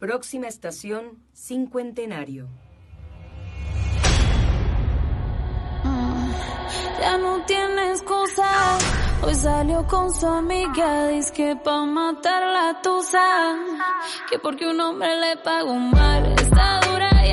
Próxima estación, Cincuentenario. Ya no tiene excusa. Hoy salió con su amiga, dice que pa' matar la tusa. Que porque un hombre le pagó mal, está dura y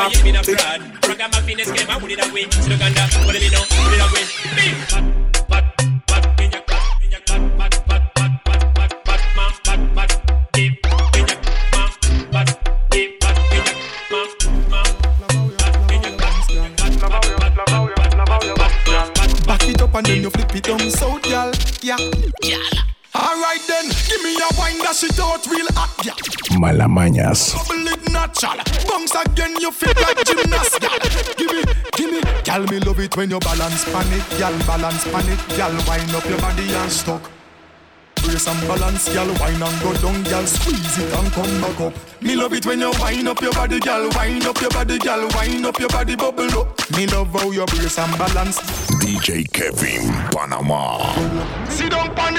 they live in a Miami, in a fraud. Ragamuffin is game, I put it away. Sluganda, put it in, put it away. Big, bad, bad, bad, in your cut, in your cut, bad, bad, bad, bad, bad, bad, ma, bad, bad, deep, in your ma, bad, deep, bad, in your ma, ma, bad, in your cut, in your cut, bad, bad, bad, bad, bad, bad, bad, Back it up and then you flip it down south, y'all. Yeah. Alright then, give me a wine that shit out real hot, yeah. Malamañas. Bubble it natural. Bounce again, you feel like gymnast, gal. Give me, give me. Gal, me love it when you balance pan it, gal. Balance pan it, gal. Wind up your body and stuck. Brace and balance, gal. Wine and go down, gal. Squeeze it and come back up. Me love it when you wind up your body, gal. Wind up your body, gal. Wind up your body, bubble up. Me love how you brace and balance. DJ Kevin, Panamá. Sit down pan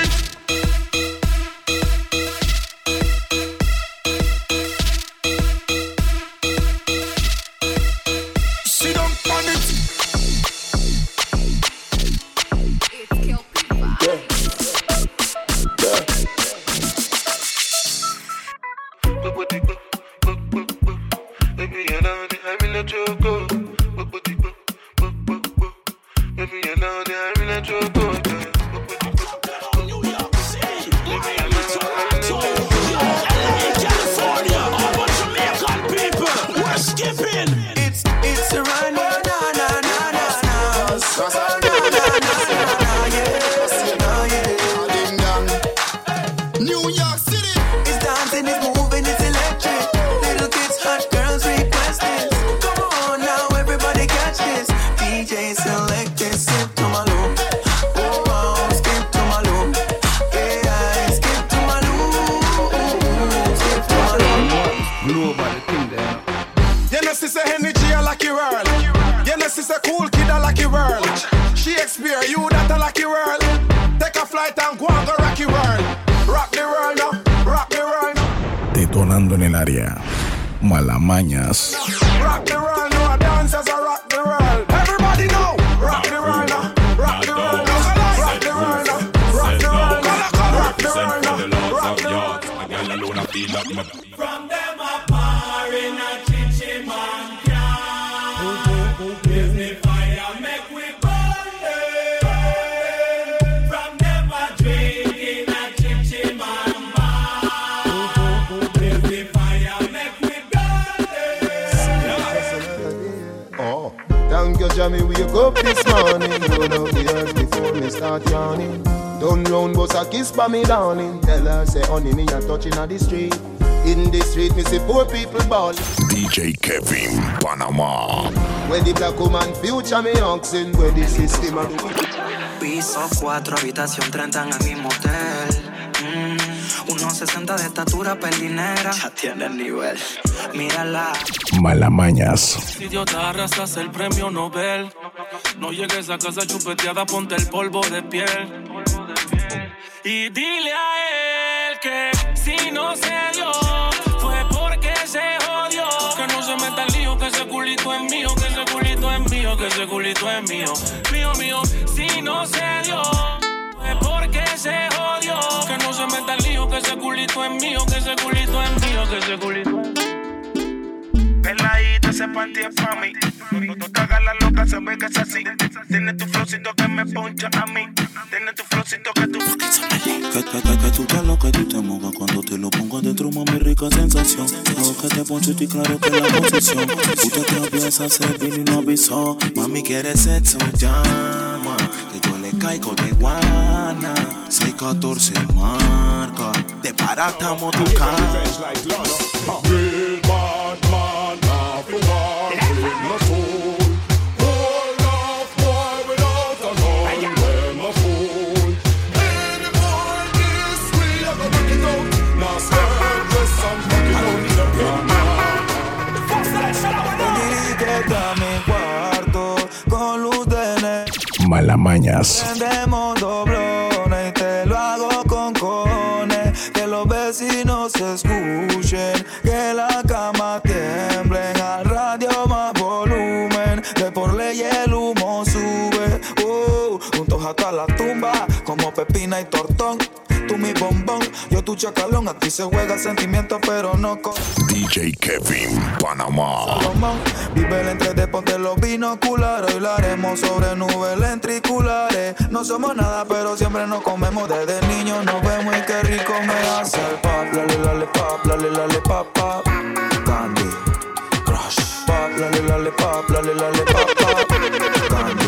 You know, sister energy, a lucky world. You know, sister cool kid, a lucky world. Shakespeare, you that a lucky world. Take a flight and go and go rocky world. Rock the world now, rock the world now. Detonando en el área. Malamañas. Rock the world them. Thank you, Jamie. We wake up this morning, going out the earth before Mr. start yawning. Turn round, bust a kiss by me dawning. Tell her, say, honey, me a touching on the street. In the street, me see poor people ball. DJ Kevin Panama. When the black woman future me oxen, where the system. Piso 4, habitación 30 en el mismo hotel. Mm, 1.60 de estatura, pelinera. Ya tiene el nivel. Mírala. Malamañas. Si Dios te arrastras el premio Nobel, no llegues a casa chupeteada, ponte el polvo de piel. Y dile a él que si no se dio, fue porque se jodió. Que no se meta el lío, que ese culito es mío, que ese culito es mío, que ese culito es mío. Mío, mío, si no se dio. Culito es mío, que ese culito es mío, que ese culito es mío. Peladita, ese panty es pa' mí. No, no te hagas la loca, se ve que es así. Tiene tu flowcito que me poncha a mí. Tiene tu flowcito que tú... Que, que, que, que tú te lo que tú te mojas cuando te lo pongo adentro, mami, rica sensación. Luego que te poncho y claro que la posición. Usted te empieza a servir y no avisó. Mami, quiere sexo, llama. Caigo de guana. 614 marca. De paratamo tu cara. Ne- chacalón. Aquí se juega sentimiento, pero no con. DJ Kevin Panama. Salomón. Vive el entre de ponte los binoculares. Hoy lo haremos sobre nubes lentriculares. No somos nada, pero siempre nos comemos. Desde niños nos vemos y qué rico me hace el pop. Lale, lale, pop, lale, lale, pop, pop. Candy Crush. Pop, lale, lale, pop, lale, lale, pop, pop. Candy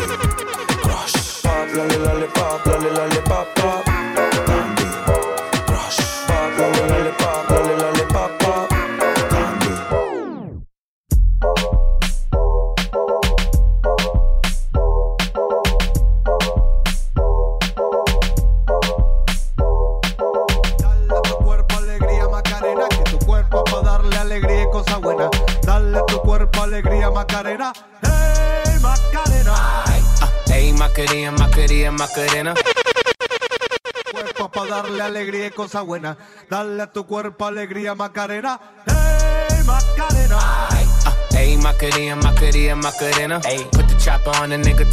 Crush. Pop, lale, lale, pop, lale, lale, pop, pop. Candy Macarena, Macarena, Macarena. Cuerpo para darle alegría y cosa buena. Dale a tu cuerpo alegría Macarena, hey Macarena. Ey, Macarena, Macarena, Macarena. Ey, put the chopper on the nigga.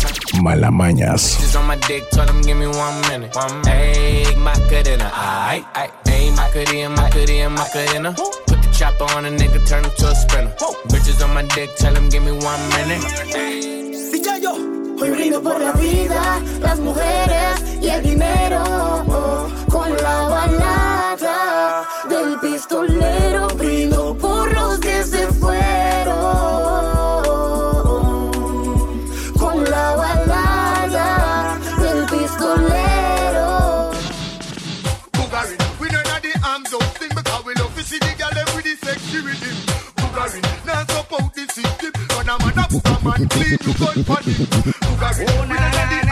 Malamañas. bitches on my dick, tell them give me one minute. One Ey, Macarena. Aight, aight. Ey, Macarena, Macarena, Macarena. Put the chopper on a nigga, turn him to a sprinter. Bitches on my dick, tell them give me one minute. Hoy brindo por la vida, las mujeres y el dinero. con la balada del pistolero. Brindo por los When a man a book a man clean you gun for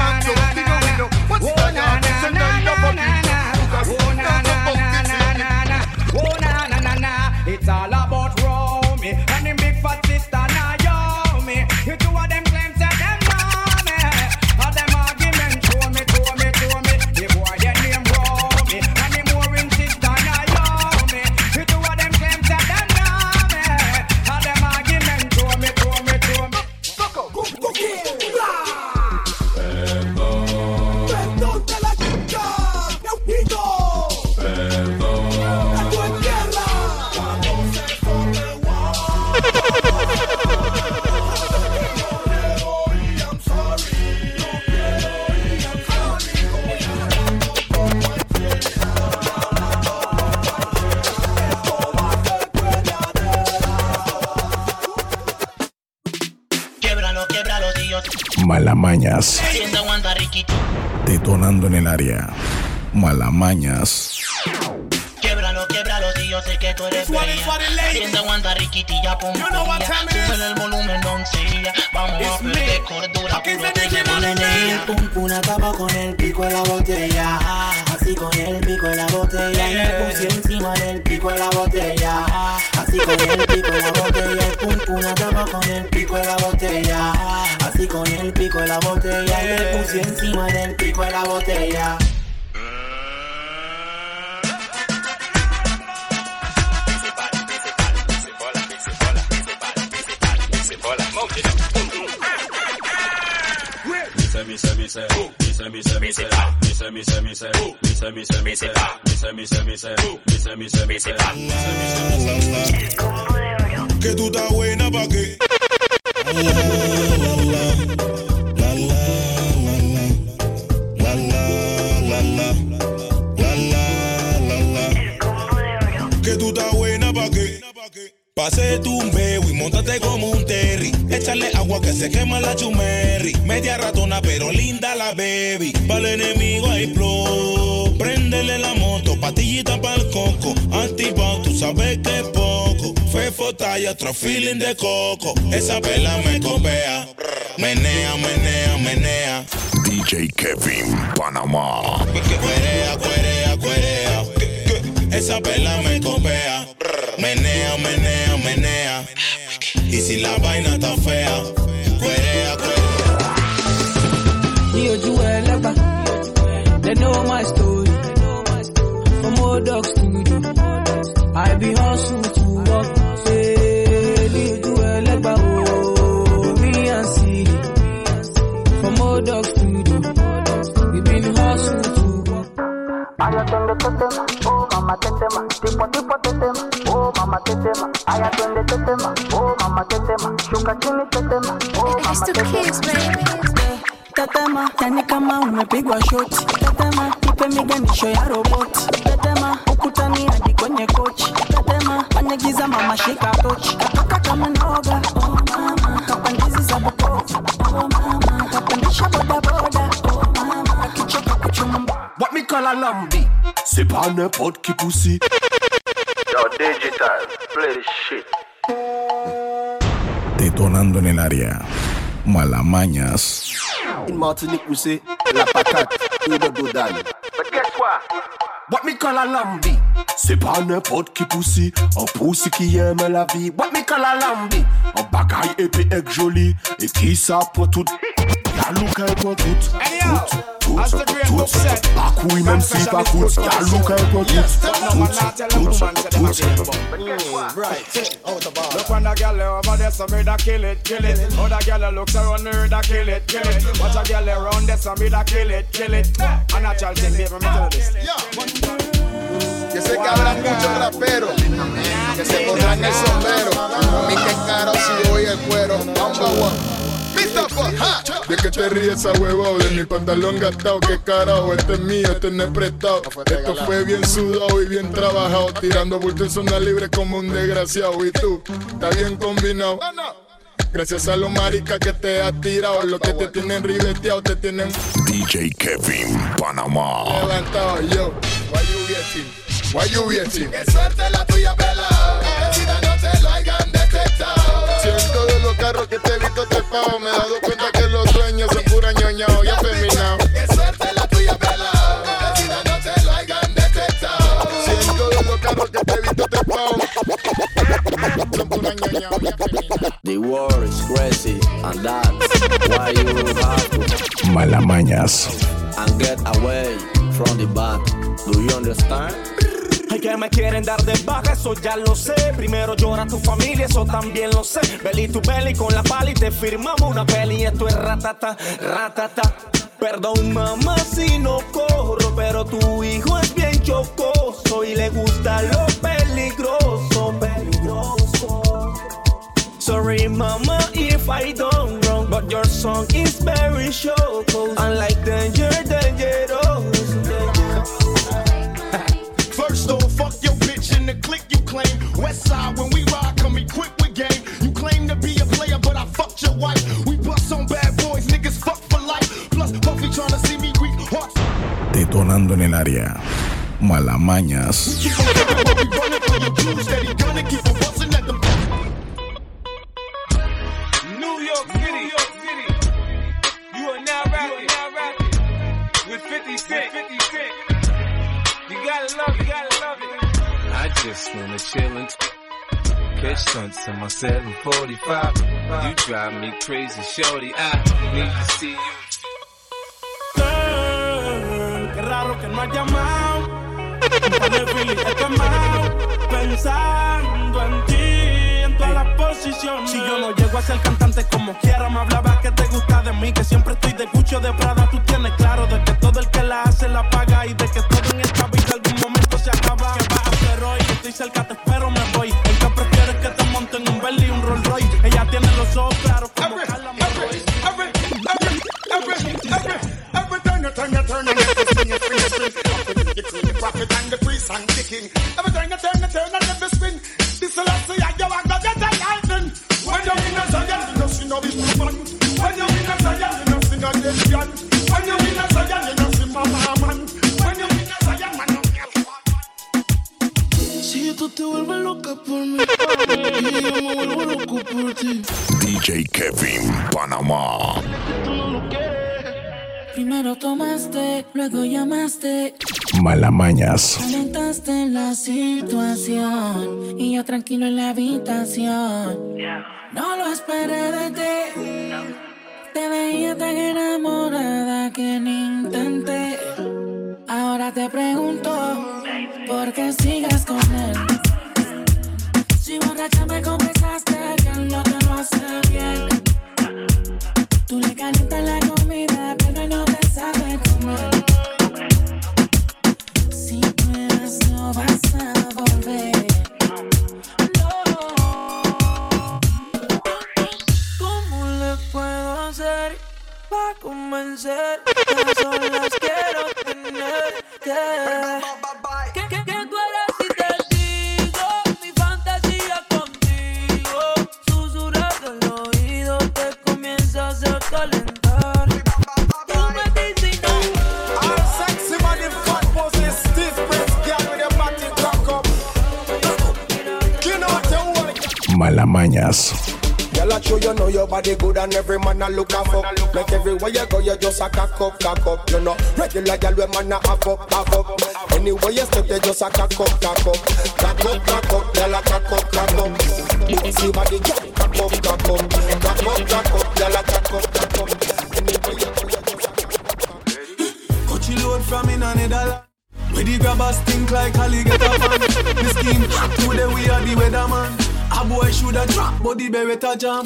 Detonando en el área. Malamañas. Quiebralo, quiebralo, si yo sé que tú eres bella. Quien te aguanta riquitilla, pompilla. Súbele el volumen, doncella. Vamos a perder cordura, puro te llevo la energía. Pum, una tapa con el pico de la botella. Así con el pico de la botella. Y me puse encima del pico de la botella. Así con el pico de la botella. Pum, una tapa con el pico de la botella. Así con el pico de la botella. Y me puse encima del pico de la botella. Que tú estás buena pa' qué. Que tú estás buena pa' qué. Pase tu un bebo y montate como un terry. Échale agua que se quema la chumerri. Media ratona, pero linda la baby. Para el enemigo hay flow. Préndele la moto, patillita para el coco. Antipao, tú sabes que es poco. Fefo talla, otro feeling de coco. Esa vela me copea. Menea, menea, menea. DJ Kevin Panamá. Cuerea, cuerea, cuerea. Esa vela me copea. Menea, menea, menea. Y si la vaina está fea, cuerea, cuerea. Lebba. They know my story. From old dog studio. I be hustle Aya twende tetema, oh mama tetema, tipo tipo tetema, oh mama tetema. Aya twende tetema, oh mama tetema, shuka chini tetema, oh mama tetema. Tetema, yani kama umepigwa shoti. Tetema, ipe miganisho ya roboti. Tetema, ukutani hadi kwenye kochi. Tetema, kwenye giza mama shika tochi. Katoka C'est pas n'importe qui poussi. Yo, digital, play this shit. Detonando en el área. Malamañas. In Martinique, we say la patate ou le dodane. But guess what? What me call a lambi? C'est pas n'importe qui poussi. Un poussi qui aime la vie. What me call a lambi? Un bagaille épais et joli. Et qui ça pour tout. La look est pour tout. Tout, As the great book said, Pas couille même si pas coûte. La look est pour tout. no man not tell a woman to them a great book. Right, Look when the girl over there, so me da kill it, kill it. Other girl looks around me, da kill it, kill it. Watch a girl around there, so me da kill it, kill it. And a child thing, baby, me tell this. Yo sé que habrá muchos raperos que se pondrán el sombrero. A mí que caro si doy el cuero. Vamos, vamos. ¿De qué te ríes a huevo? De mi pantalón gastado, qué carajo, este es mío, este no es prestado. Esto fue bien sudado y bien trabajado, tirando bulto en zona libre como un desgraciado. Y tú, está bien combinado. Gracias a los maricas que te has tirado, los que te tienen ribeteado, te tienen DJ Kevin Panamá. levantado. Yo, why you waiting? Why you waiting? Que suerte la tuya, pelado. Carros que te he visto trepado, me he dado cuenta que los dueños son pura ñoñao y afeminado. Que suerte la tuya, pelado. Que vida no te lo hayan detectado. Siento de los carros que te he visto trepado, son pura ñoñao y. The war is crazy, and that's why you have to Malamañas. and get away from the bad. Do you understand? Ay, que me quieren dar de baja, eso ya lo sé. Primero llora tu familia, eso también lo sé. Belly tu belly con la pala y te firmamos una peli. Esto es ratata, ratata. Perdón, mamá, si no corro, pero tu hijo es bien chocoso y le gusta lo peligroso, peligroso. Sorry, mama, if I don't wrong, but your song is very choco. Unlike danger, dangerous. Don't fuck your bitch in the click you claim. West side when we ride, come equipped with game. You claim to be a player, but I fucked your wife. We bust on bad boys, niggas fuck for life. Plus Puffy tryna see me weak, heart Sonando en el área. Malamañas. Just wanna chill and catch stunts in my 745. You drive me crazy, shorty. I need to see you. Girl, qué raro que no has llamado. He quemado. Pensando en ti, en todas las posiciones. Si yo no llego a ser cantante como quiera, me hablaba que te gusta de mí. Que siempre estoy de cucho de Prada. Tú tienes claro de que todo el que la hace la paga. Y de que todo en esta vida Estoy cerca, te espero, me voy. El que prefieres que te monten un Bentley y un Rolls Royce. Ella tiene los ojos claros como Carla. Every time you turn, you turn, and you spin, you spin, you spin. You clean the profit and the priest and the king. Every time you turn, you turn, and every spin. This is Si tú te vuelves loca por mí, y yo me vuelvo loco por ti. DJ Kevin Panamá. Primero tomaste, luego llamaste, Malamañas. calentaste la situación y yo tranquilo en la habitación. No lo esperé de ti. Te veía tan enamorada que ni intenté. Ahora te pregunto, ¿por qué sigues con él? Si borracha me confesaste que él no te lo hace bien. Tú le calientas la comida, pero no te sabe comer. Si pruebas no vas a volver. ¿Cómo le puedo hacer para convencer? Que a solas quiero tenerte. Malamañas. Girl, I show you know your body good and every man a look a fuck. Make everywhere you go, you just a cock up, cock up. You know, regular girl, we man a have up, have up. Anywhere you step, you just a cock up, cock up. Cock up, cock up, girl, a cock up, cock up. See body, girl, up, up. A up, up. The grabbers think like alligator we are the weatherman. A boy shoulda drop, but the beretta jam.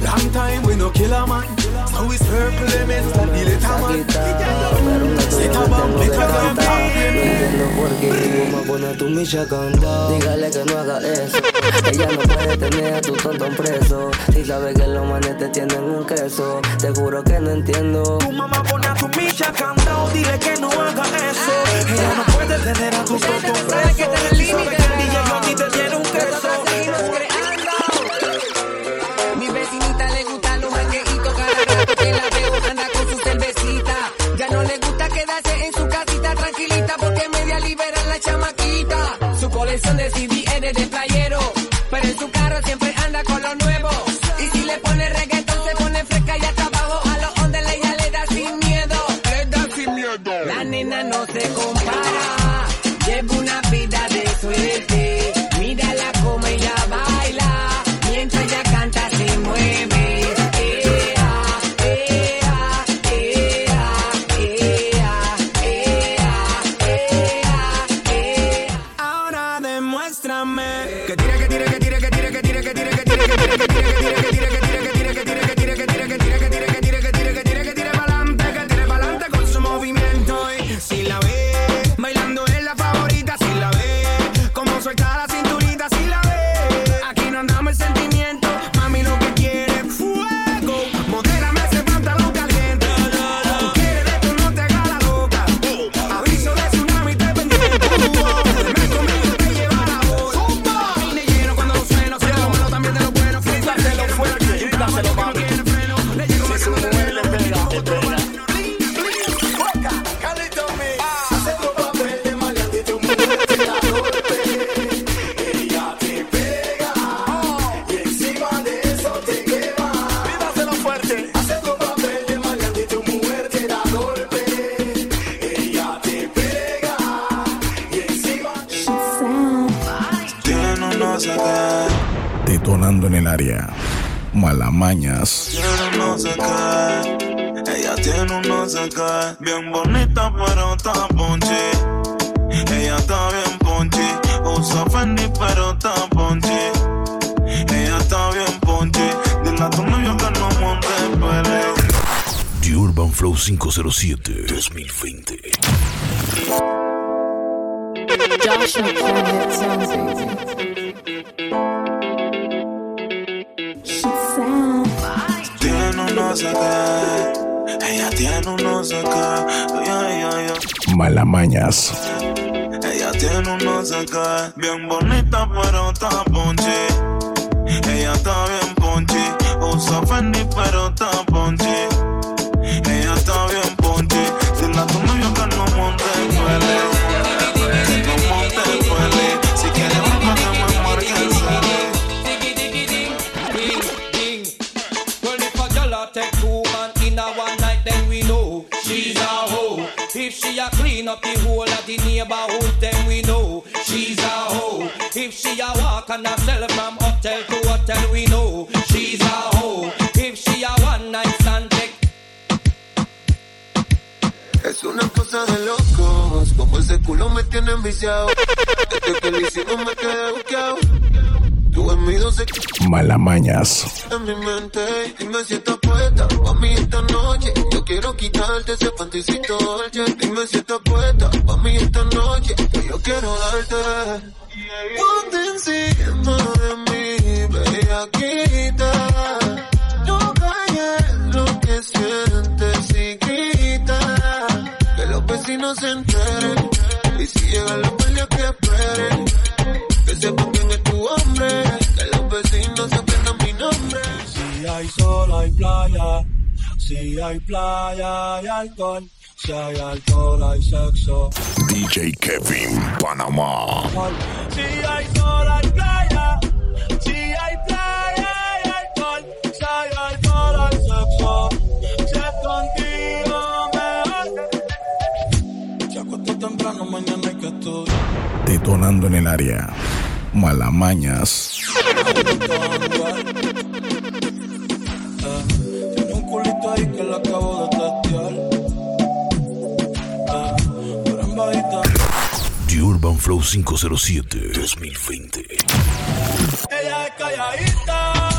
Long time we no kill a man. So we circle elements like the little man. Set a bomb, make a damn No entiendo por qué tu mamá pone a tu micha candado. Dígale que no haga eso. Ella no puede tener a tu tonto preso. Si sabe que los manes te tienen un queso. Te juro que no entiendo. Tu mamá pone a tu micha candado, dile que no haga eso. Ella no puede tener a tu tonto preso. Si sabe que el DJ Johnny te tiene Área. Malamañas. No sé. Ella tiene un no sé qué. Bien bonita, pero está ponchi. Ella está bien ponchi. Usa Fendi, pero está ponchi. Ella está bien ponchi. Dile a tu novio que no monte pele. The Urban Flow 507 2020. Joshua no sé qué. Ella tiene un no sé qué. Yeah, yeah, yeah. Malamañas. Ella tiene un no sé qué. Bien bonita, pero está ponchi. Ella está bien ponchi. Usa Fendi, pero está ponchi. Ella está bien ponchi. Dile a tu novio que no monte pele. She a clean up the whole of the neighborhood, then we know she's a hoe. If she a walk and sell from hotel to hotel, we know she's a hoe. If she a one night stand, Es una cosa de locos, como ese culo me tiene enviciado. Desde que lo hicimos me quedé buqueado. Malamañas. en mi mente. Dime si estás puesta pa' mí esta noche. Yo quiero quitarte ese panticito dolce. Dime si estás puesta pa' mí esta noche. Yo quiero darte. Ponte encima de mí, bellaquita. No calles lo que sientes y grita. Que los vecinos se enteren. Y si llegan los peleas que esperen. Que sepan hay sol, hay playa. Si hay playa, hay alcohol. Si hay alcohol, hay sexo. DJ Kevin Panamá. Si hay sol, hay playa. Si hay playa, hay alcohol. Si hay alcohol, hay sexo. Si es contigo, mejor. Se acostó temprano, mañana hay que estudiar. Detonando en el área. Malamañas. Flow 507 2020. Ella es calladita,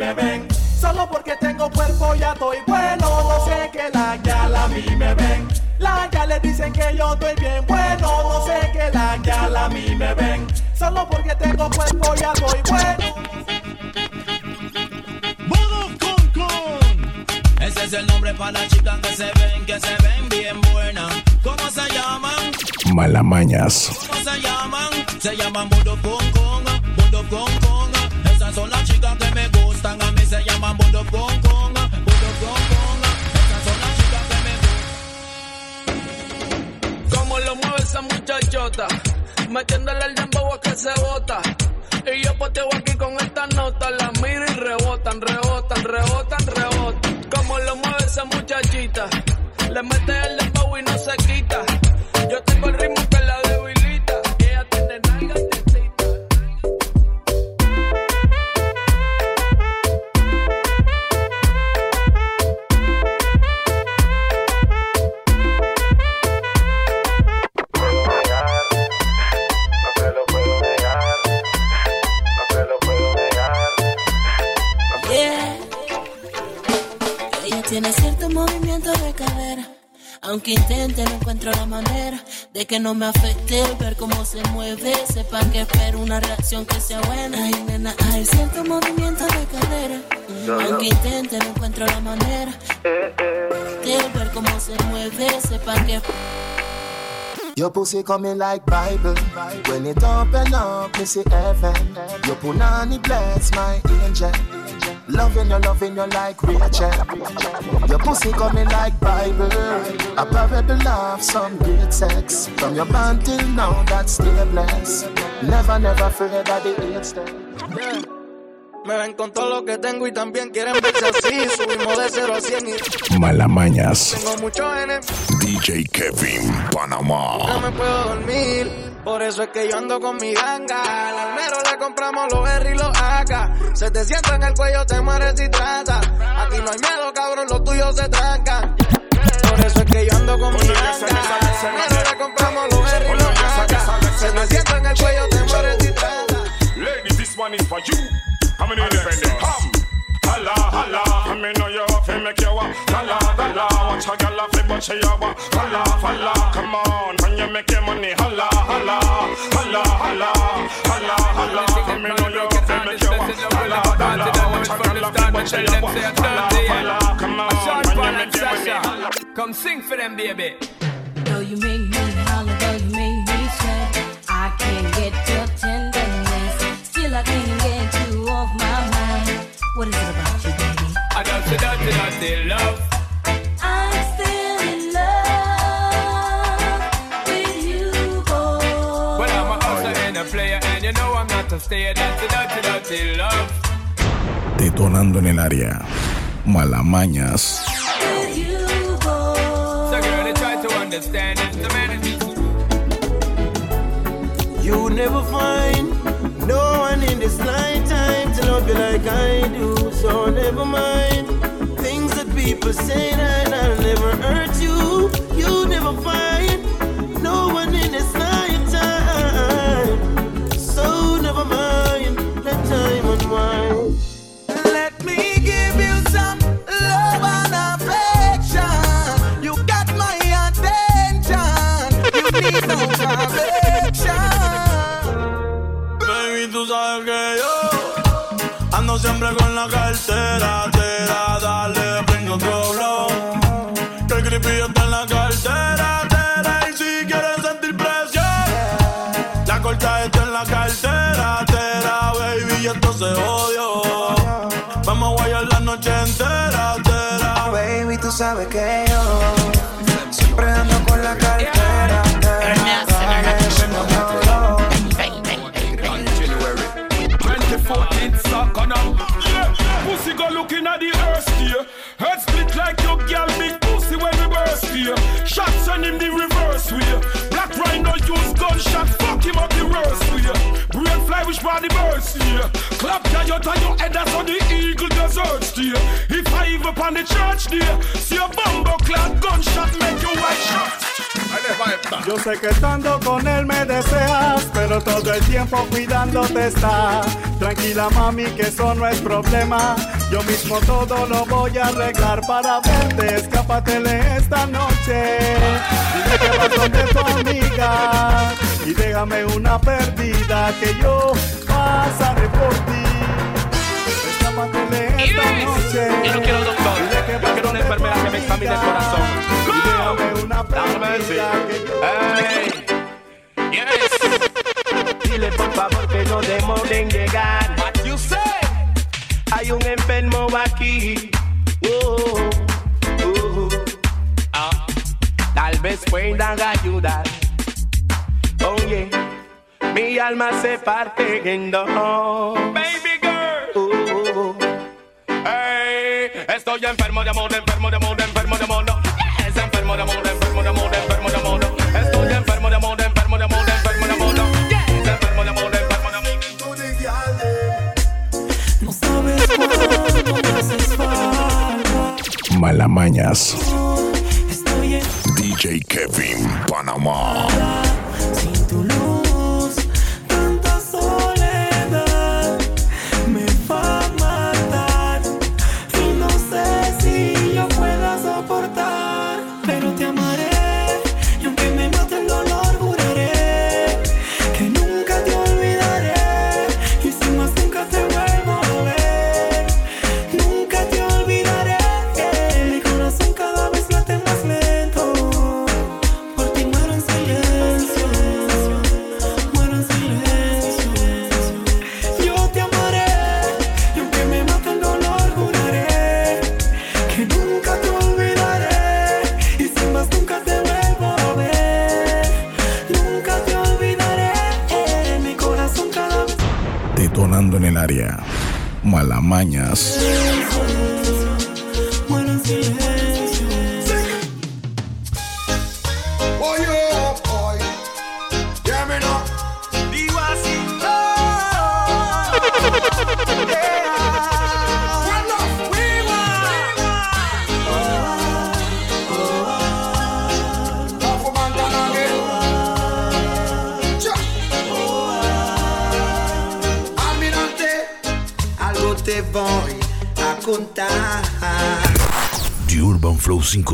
me ven. Solo porque tengo cuerpo ya estoy bueno, no sé que la gal a mí me ven. La ya le dicen que yo estoy bien bueno, no sé que la gal a mí me ven. Solo porque tengo cuerpo ya estoy bueno. Ese es el nombre para las chicas que se ven, que se ven bien buenas. ¿Cómo se llaman? Malamañas. ¿Cómo se llaman? Se llaman Budo Kong Kong, Budo Kong Kong. Esas son las chicas que me gustan, llaman lo mueve esa muchachota, metiéndole el dembow a que se bota. Y yo poteo aquí con esta nota, la miro y rebotan, rebotan, rebotan, rebotan. Como lo mueve esa muchachita, le mete el dembow y no se quita. Yo tengo el ritmo que Aunque intente, no encuentro la manera de que no me afecte el ver cómo se mueve. Sepan que espero una reacción que sea buena. Ay, nena, hay cierto movimiento de cadera. Aunque intente, no encuentro la manera de ver cómo se mueve. Sepan que Your pussy coming like Bible. When it open up, me see heaven. Your punani bless my angel. Loving you, loving you like Rachel. Your pussy coming like Bible. A parable of some great sex. From your band till now, that's still blessed. Never, never afraid of the AIDS day. Me ven con todo lo que tengo y también quieren verse así. Subimos de 0 a 100 y Malamañas. tengo muchos N. DJ Kevin, Panamá. No me puedo dormir, por eso es que yo ando con mi ganga. Al almero le compramos los R y los AK. Se te sienta en el cuello, te mueres si trata. Aquí no hay miedo, cabrón, los tuyos se trancan. Por eso es que yo ando con mi ganga. Al almero le compramos los R y los AK. Se te sienta en el cuello, te mueres si trata. Ladies, this one is for you. How many? Come. Holla, holla. I mean, know you have to make you walk. Holla, holla. Watch a girl off but she a walk. Holla, holla. Come on, when you make your money. Holla. Watch a girl off but she a walk. Holla, holla. Come on, when you make your Come sing for them, baby. Though you make me holler, though you make me sweat, I can't get your tenderness. Still, I can't get you off my mind. What is it about you, baby? I got to dirty, dirty love. I'm still in love with you, boy. Well, I'm a hustler and a player, and you know I'm not to stay. Dirty, dirty, dirty love. Detonando en el área. Malamañas. You, never find no one in this lifetime to love you like I do. So never mind things that people say that I'll never hurt you. You never find no one in this siempre con la cartera, tera, dale, prende otro blow. Que el creepy está en la cartera, tera, y si quieres sentir presión, la corta está en la cartera, tera, baby, y esto se odio. Vamos a guayar la noche entera, tera. Baby, tú sabes que him up the worst way. Brain fly which body burst here. Clap coyote on your head, that's how the eagle desert steer. If I even on the church there, see a bumbo clad gunshot make you white shot. Yo sé que estando con él me deseas, pero todo el tiempo cuidándote está. Tranquila mami, que eso no es problema. Yo mismo todo lo voy a arreglar para verte. Escápatele esta noche. Dile que vas donde tu amiga. Y déjame una perdida que yo pasaré por ti. Escápatele esta noche. Yo no quiero doctor, Dile que yo quiero una enfermedad que me examine el corazón. Y déjame una que yo Hey. Yes. Dile por favor que no demoren en llegar. What you say? Hay un enfermo aquí. Oh, oh, oh. Ah. Tal vez puedan ayudar. Oye, mi alma se parte en dos. Baby girl. Oh, oh, oh. Hey, estoy enfermo de amor, enfermo de amor, Malamañas. DJ Kevin, Panamá. Malamañas.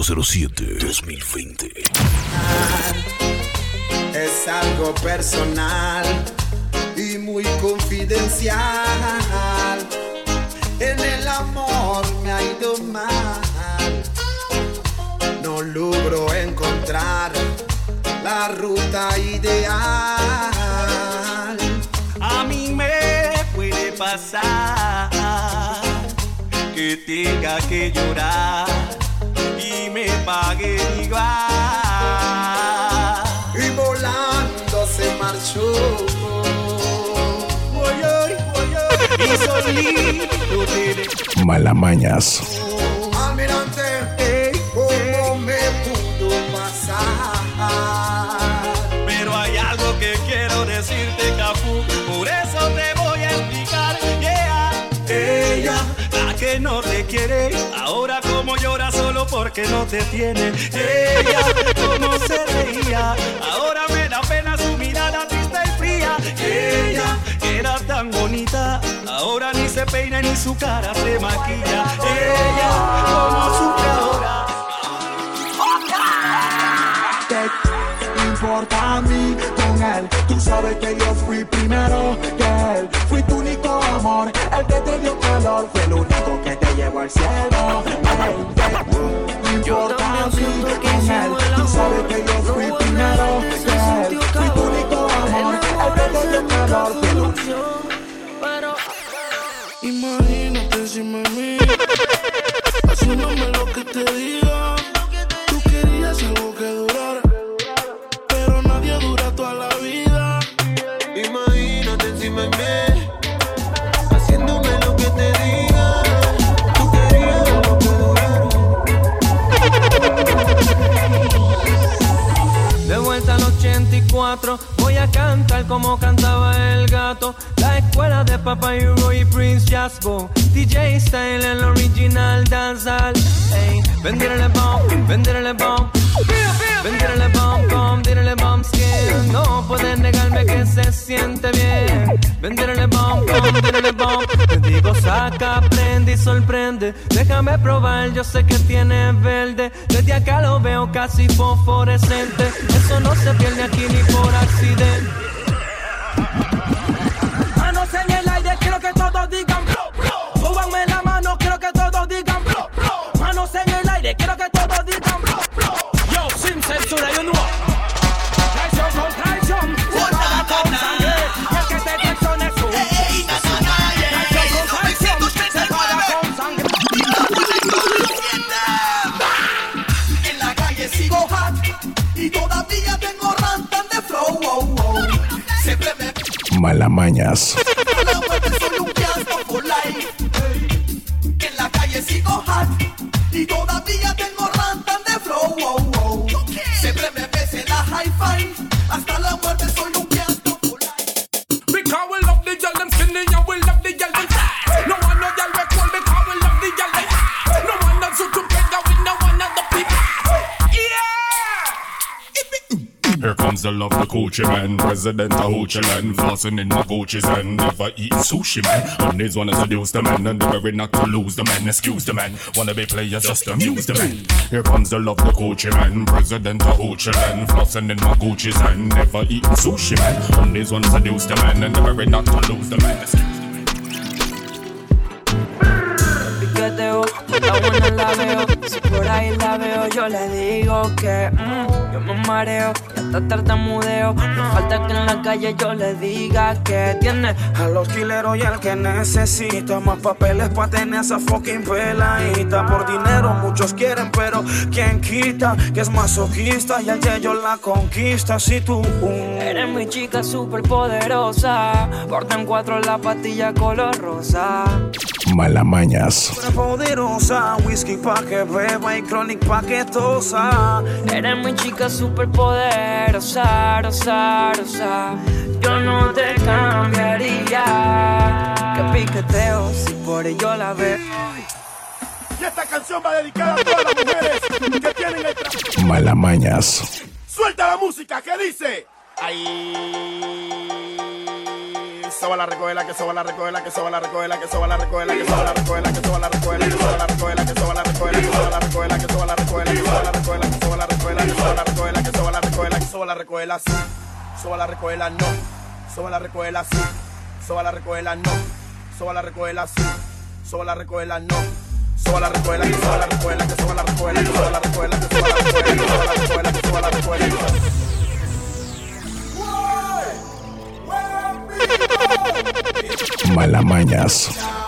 507-2020. Es algo personal y muy confidencial. En el amor me ha ido mal. No logro encontrar la ruta ideal. A mí me puede pasar que tenga que llorar y me pague igual. Y volando se marchó. Y solito te Malamañas. Almirante, ¿cómo me pudo pasar? Pero hay algo que quiero decirte, Capu. Por eso te voy a explicar. Yeah. Ella, la que no te quiere. Porque no te tiene. Ella, como se reía. Ahora me da pena su mirada triste y fría. Ella, era tan bonita. Ahora ni se peina ni su cara se maquilla. Ella, como sufre ahora. ¿Qué importa a mí con él? Tú sabes que yo fui primero que él. Amor, el que te dio calor. Fue el único que te llevó al cielo. Ey, ¿qué importa a mí con él? Tú sabes que yo fui primero que. Fui tu único amor, el que te dio calor. Fue el único. Imagínate si me miras, haciéndome lo que te diga. 84, voy a cantar como cantaba el gato. La escuela de Papa Hugo y Prince Jasbo. DJ Style, el original dancehall. Ey, venderle bomb, venderle bomb. Venderle bomb, bomb, dirle bomb skin. No puedes negarme que se siente bien. Venderle bomb, bomb, dirle bomb. Te digo, saca, prende y sorprende. Déjame probar, yo sé que tiene verde. Desde acá lo veo casi fosforescente. Eso no se pierde aquí ni por accidente. Manos en el aire, quiero que todos digan En la calle sigo y todavía tengo rantan de flow. Siempre Malamañas. Here comes the love, the Gucci man, president of Hoochie land, flossing in my Gucci's and never eating sushi man. On these wanna seduce the man, and they're not to lose the man. Excuse the man, wanna be players just amuse the man. Here comes the love, the Gucci man, president of Hoochie land, flossing in my Gucci's and never eating sushi man. On these wanna seduce the man, and they're not to lose the man. Excuse Piqueteo, La veo, si por ahí la veo, yo le digo que mm, yo me mareo y hasta tartamudeo. No falta que en la calle yo le diga que tiene A los quileros y el que necesita más papeles para tener esa fucking peladita. Por dinero muchos quieren, pero quien quita que es masoquista y el yo la conquista. Si tú uh, Eres mi chica super poderosa. Corta en cuatro la patilla color rosa. Malamañas. Poderosa, whisky pa' que beba y chronic pa' que tosa. Eres mi chica super poderosa, rosa, rosa. Yo no te cambiaría. Que piqueteo si por ello la veo. Y esta canción va dedicada a todas las mujeres que tienen el Malamañas. Suelta la música, ¿qué dice? Ahí. Soba la recoela, que soba la recoela, que soba la recoela, que soba la recoela, que soba la recoela, que soba la recoela, que soba la recoela, que soba la recoela, que soba la recoela, que soba la recoela, que soba la recoela, que soba la recoela, que soba la recoela, que soba la recoela, que soba la recoela, sí. Soba la no. Soba la sí. Soba la no. Soba la recoela, sí. Soba la recoela, no. Soba la recoela, que soba la recoela, que soba la recoela, que soba la recoela, que soba la recoela, que soba la recoela, que soba la recoela, que soba la Malamañas.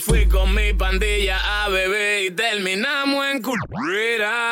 Fui con mi pandilla a beber y terminamos en cultura.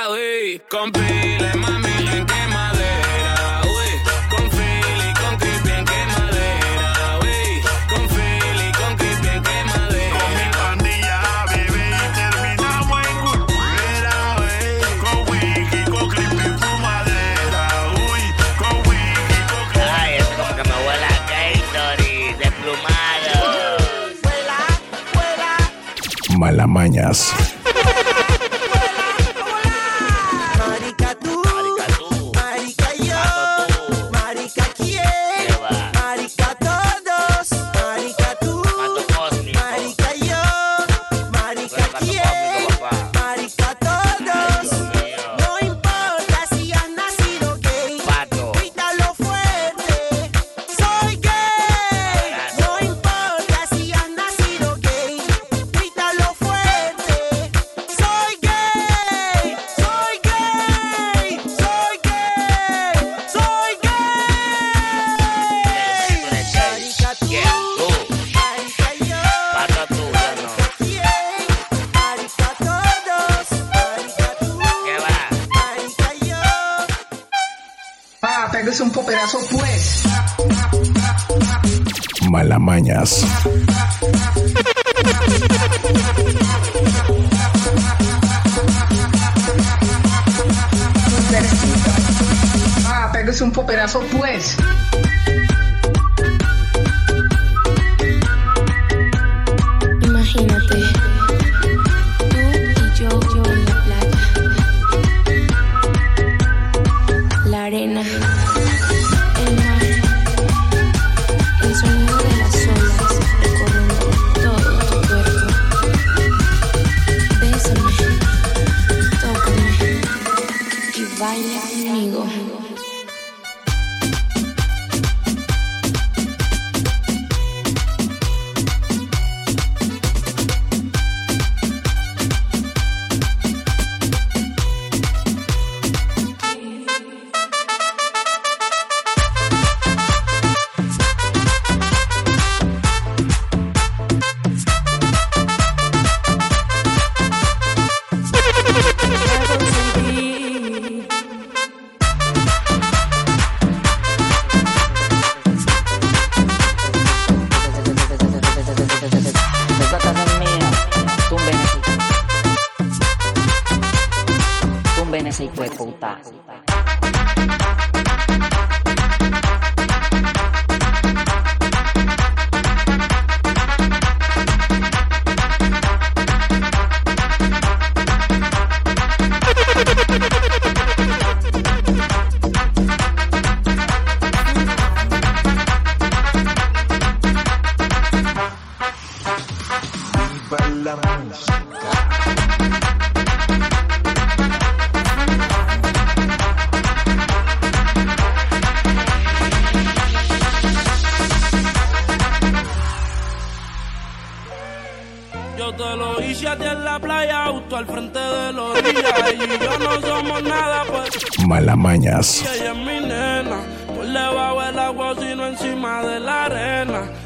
Gracias.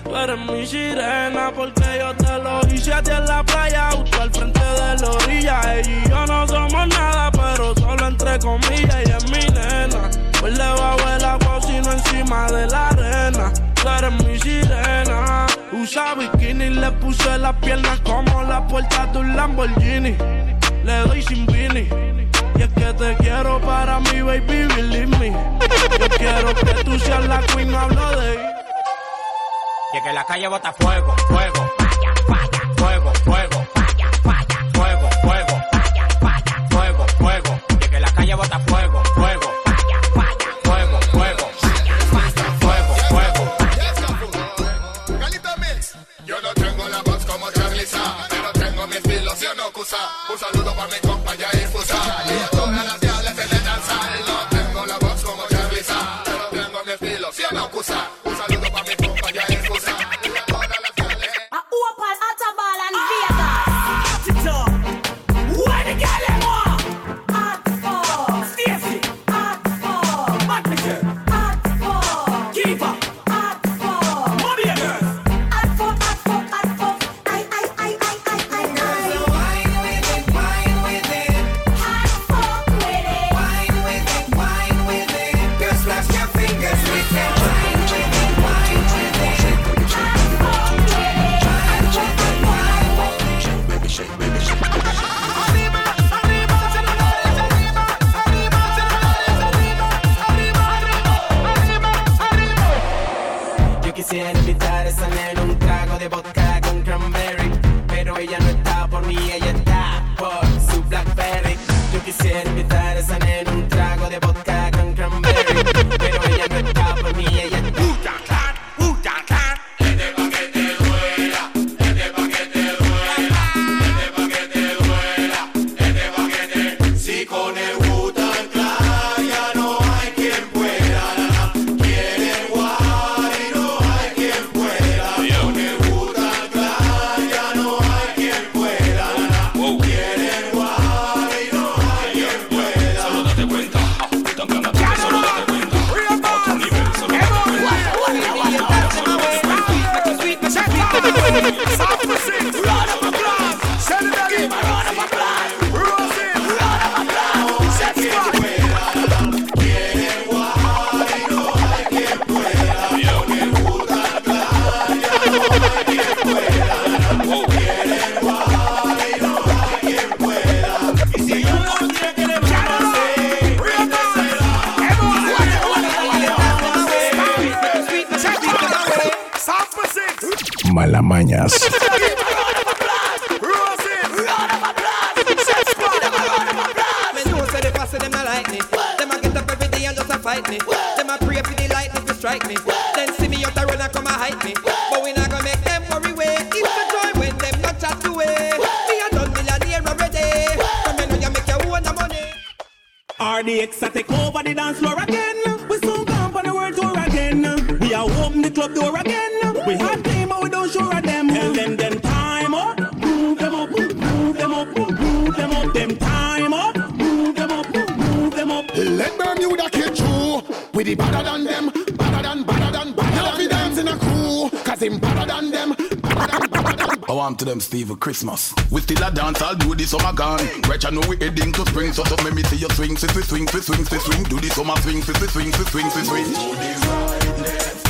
Tú eres mi sirena porque yo te lo hice a ti en la playa, justo al frente de la orilla. Ella y yo no somos nada, pero solo entre comillas. Ella es mi nena, pues le va a ver la cocina encima de la arena. Tú eres mi sirena. Usa bikini, le puse las piernas como la puerta de un Lamborghini. Le doy sin beanie te quiero para mi baby, believe me. Yo quiero que tú seas la queen, hablo de mí. Y que la calle bota fuego, fuego, vaya, vaya, fuego, fuego. to them Steve Christmas. We still a dance I'll do the summer gone. Gretchen know we heading to spring, so stop, me me see you swing, see swing, see swing, see swing, swing. Do the summer swing, see swing, see swing, see swing. Do the right, left.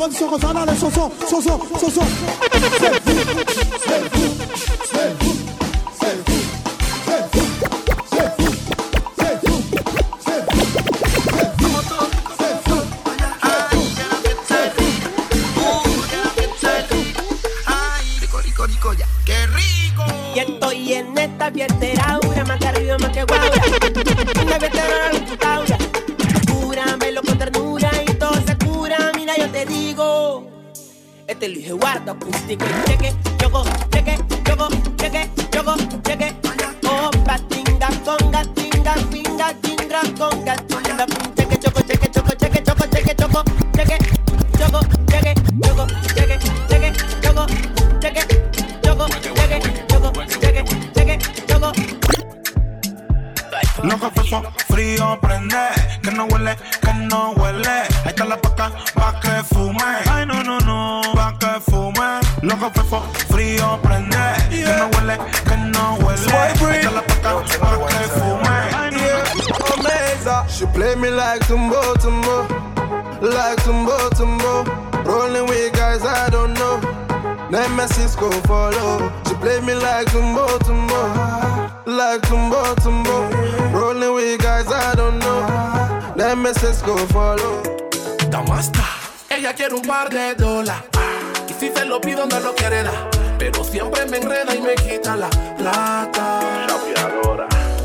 我走走走，我走走走走走走。She play me like Tumbo Tumbo, like Tumbo Tumbo. Rolling with guys I don't know. Nemesis go follow. She play me like Tumbo Tumbo, like Tumbo Tumbo. Rolling with guys I don't know. Nemesis go follow. Damasta. Ella quiere un par de dólares. Y si se lo pido, no lo quiere dar. Pero siempre me enreda y me quita la plata.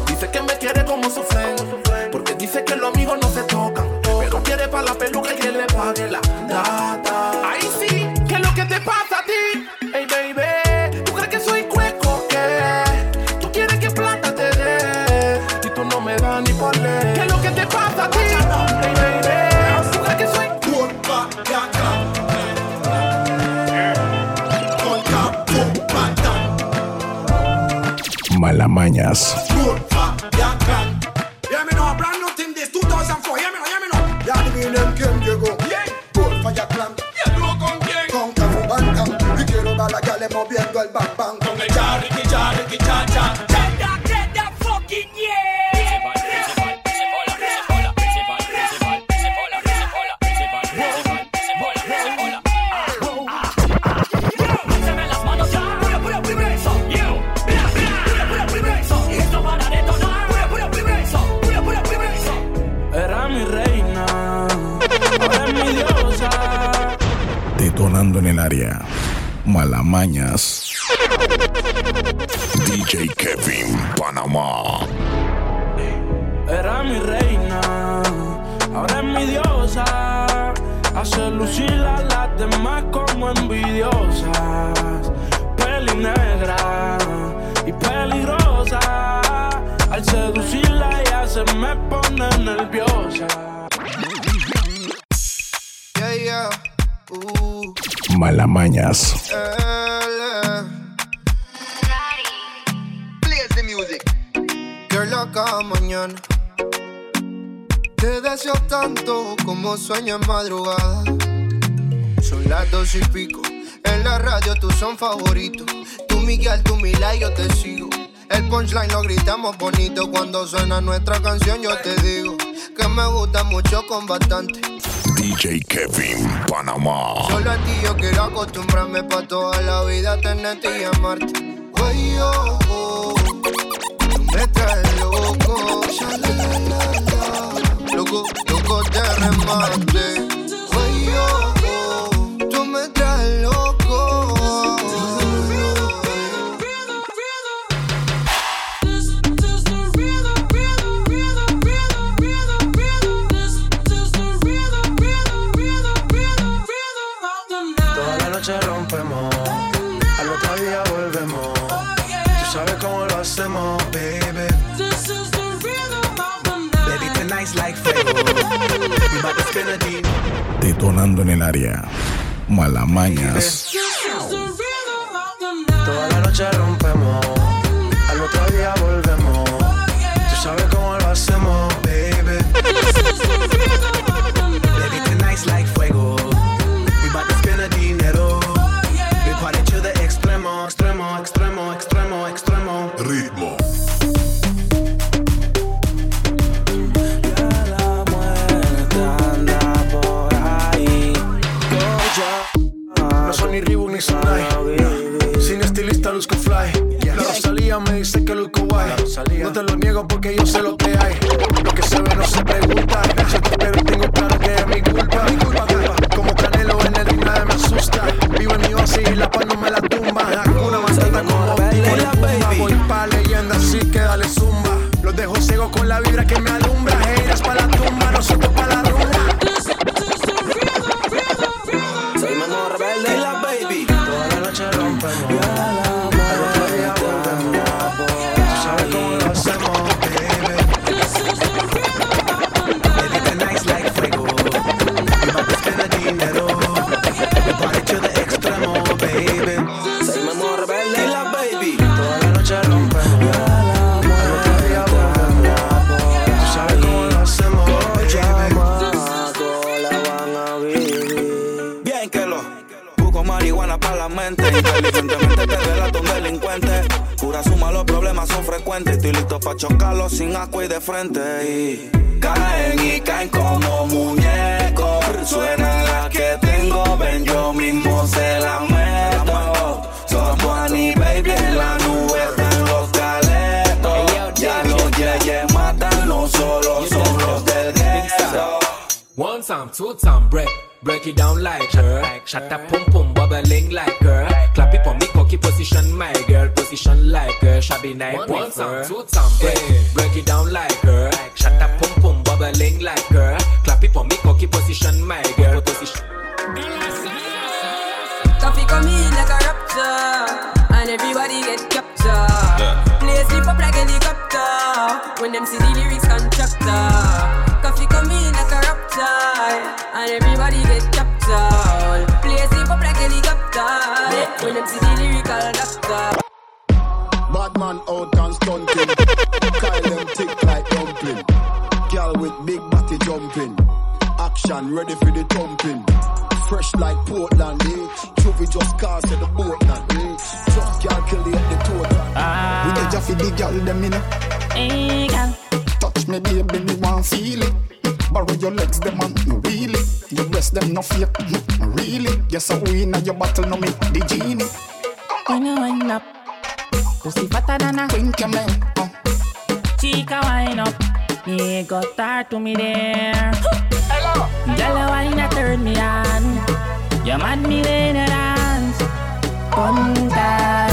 Dice que me quiere como su friend. Dice que los amigos no se tocan. Pero quiere para la peluca y que le pague la data. Ahí sí, ¿qué es lo que te pasa a ti? Hey baby, ¿tú crees que soy cueco qué? Tú quieres que plata te dé. Y tú no me das ni por ley. ¿Qué es lo que te pasa a ti? Hey baby, ¿tú crees que soy culpa? Malamañas. Ver a la gale Malamañas. DJ Kevin Panamá. Era mi reina, ahora es mi diosa. Hace lucir a las demás como envidiosas. Peli negra y peligrosa. Al seducirla ya se me pone nerviosa. Yeah, yeah. Ooh. Malamañas. Play Mañana. Te deseo tanto como sueño en madrugada. Son las dos y pico. En la radio tú son favoritos. Tú Miguel, tú Mila y yo te sigo. El punchline lo gritamos bonito. Cuando suena nuestra canción yo te digo que me gusta mucho con bastante. DJ Kevin Panamá. Solo a ti yo quiero acostumbrarme pa' toda la vida tenerte y amarte. Oh, oh, tú me traes loco. Loco, loco de remate. Detonando en el área. Malamañas. Toda la noche Me dice que luzco guay. No te lo niego porque yo sé lo que Mm. Just cause the boat not Just calculate the total. Ah. We just the girl them. Hey. Touch me, baby, me want feel it. Borrow your legs, them man, really. Your breast, them no fake, hmm, really. Yes, I win at your battle, no me the genie. When you wind up, pussy fatter than a pinky man. Uh. Chica wind up, he got her to me there. Hello, hello. Wine a turn me on. Llamat Milenaran, ponta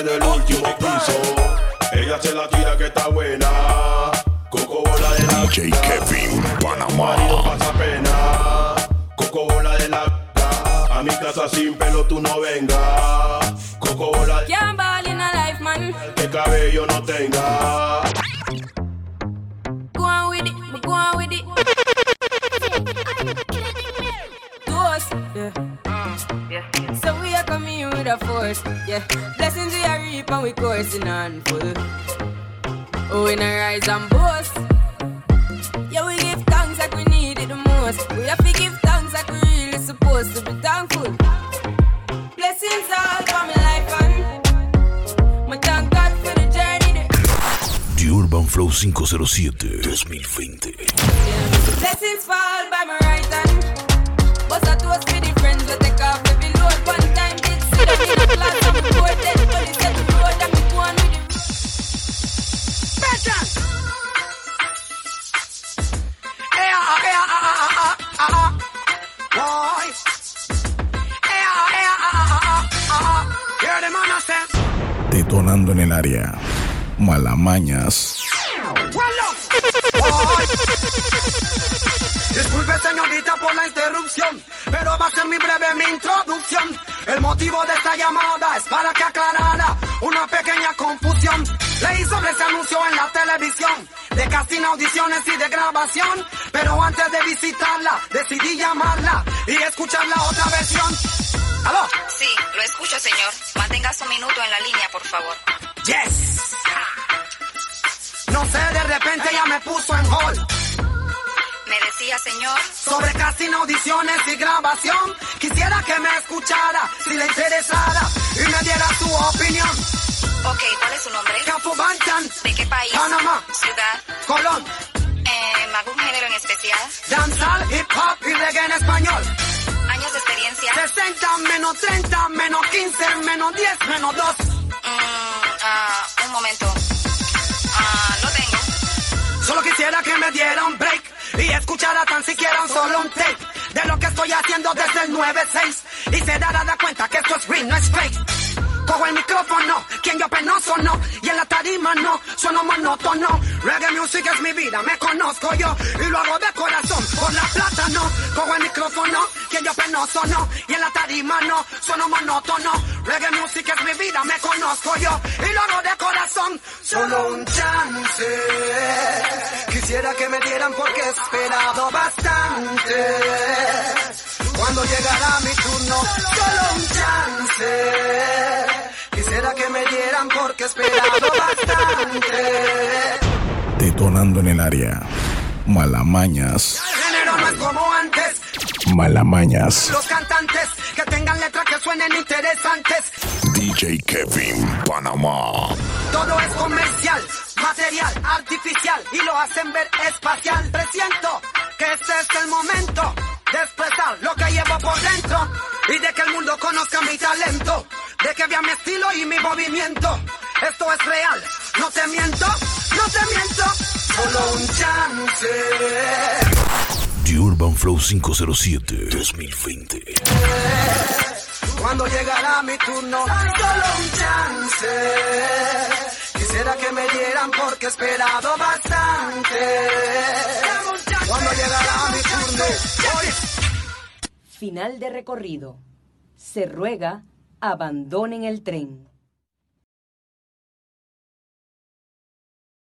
en el último piso. Ella se la tira que está buena. Coco bola de la DJ Kevin Panamá. No pasa pena. Coco bola de la A mi casa sin pelo tú no vengas. Coco bola de la life man. Que cabello no tenga. Go on with it, go on with it. Dos. Yeah. Yeah. So we are coming with a force. Yeah. Blessings we are reaping, we coursing on full. Oh, in a rise and boast. Yeah, we give thanks like we need it the most. We have to give thanks like we really supposed to be thankful. Blessings all for my life and my thank God for the journey. The Urban Flow 507 2020. Yeah. Blessings fall by my right hand. Toast for the friends with Detonando en el área. Malamañas. Disculpe señorita por la interrupción, pero va a ser mi breve mi introducción. El motivo de esta llamada es para que aclarara una pequeña confusión. Leí sobre ese anuncio en la televisión, de casting, audiciones y de grabación. Pero antes de visitarla, decidí llamarla y escuchar la otra versión. ¿Aló? Sí, lo escucho, señor. Mantenga un minuto en la línea, por favor. Yes. No sé, de repente ya me puso en hold. Me decía, señor. Sobre casting, audiciones y grabación. Quisiera que me escuchara, si le interesara, y me diera su opinión. Ok, ¿cuál es su nombre? Cafu Banchan. ¿De qué país? Panamá. Ciudad. Colón. Eh, ¿Algún género en especial? Danzal, hip hop y reggae en español. ¿Años de experiencia? 60 menos 30 menos 15 menos 10 menos 2. Mm, ah, un momento. Ah, no tengo. Solo quisiera que me diera un break y escuchara tan siquiera un solo un tape de lo que estoy haciendo desde el 96 y se dará de cuenta que esto es real, no es fake. Cojo el micrófono, quien yo penoso no, y en la tarima no, sueno monótono. Reggae music es mi vida, me conozco yo, y lo hago de corazón, por la plata no. Cojo el micrófono, quien yo penoso no, y en la tarima no, sueno monótono. Reggae music es mi vida, me conozco yo, y lo hago de corazón. Solo un chance, quisiera que me dieran porque he esperado bastante. Cuando llegará mi turno, solo un chance. Quisiera que me dieran porque he esperado bastante. Detonando en el área. Malamañas. El género no es como antes. Malamañas. Los cantantes que tengan letras que suenen interesantes. DJ Kevin Panamá. Todo es comercial, material, artificial y lo hacen ver espacial. Presiento que este es el momento de expresar lo que llevo por dentro y de que el mundo conozca mi talento, de que vea mi estilo y mi movimiento. Esto es real, no te miento, no te miento, solo un chance. The Urban Flow 507 2020. Cuando llegará mi turno, solo un chance. Quisiera que me dieran porque he esperado bastante. Cuando llegará mi Final de recorrido. Se ruega abandonen el tren.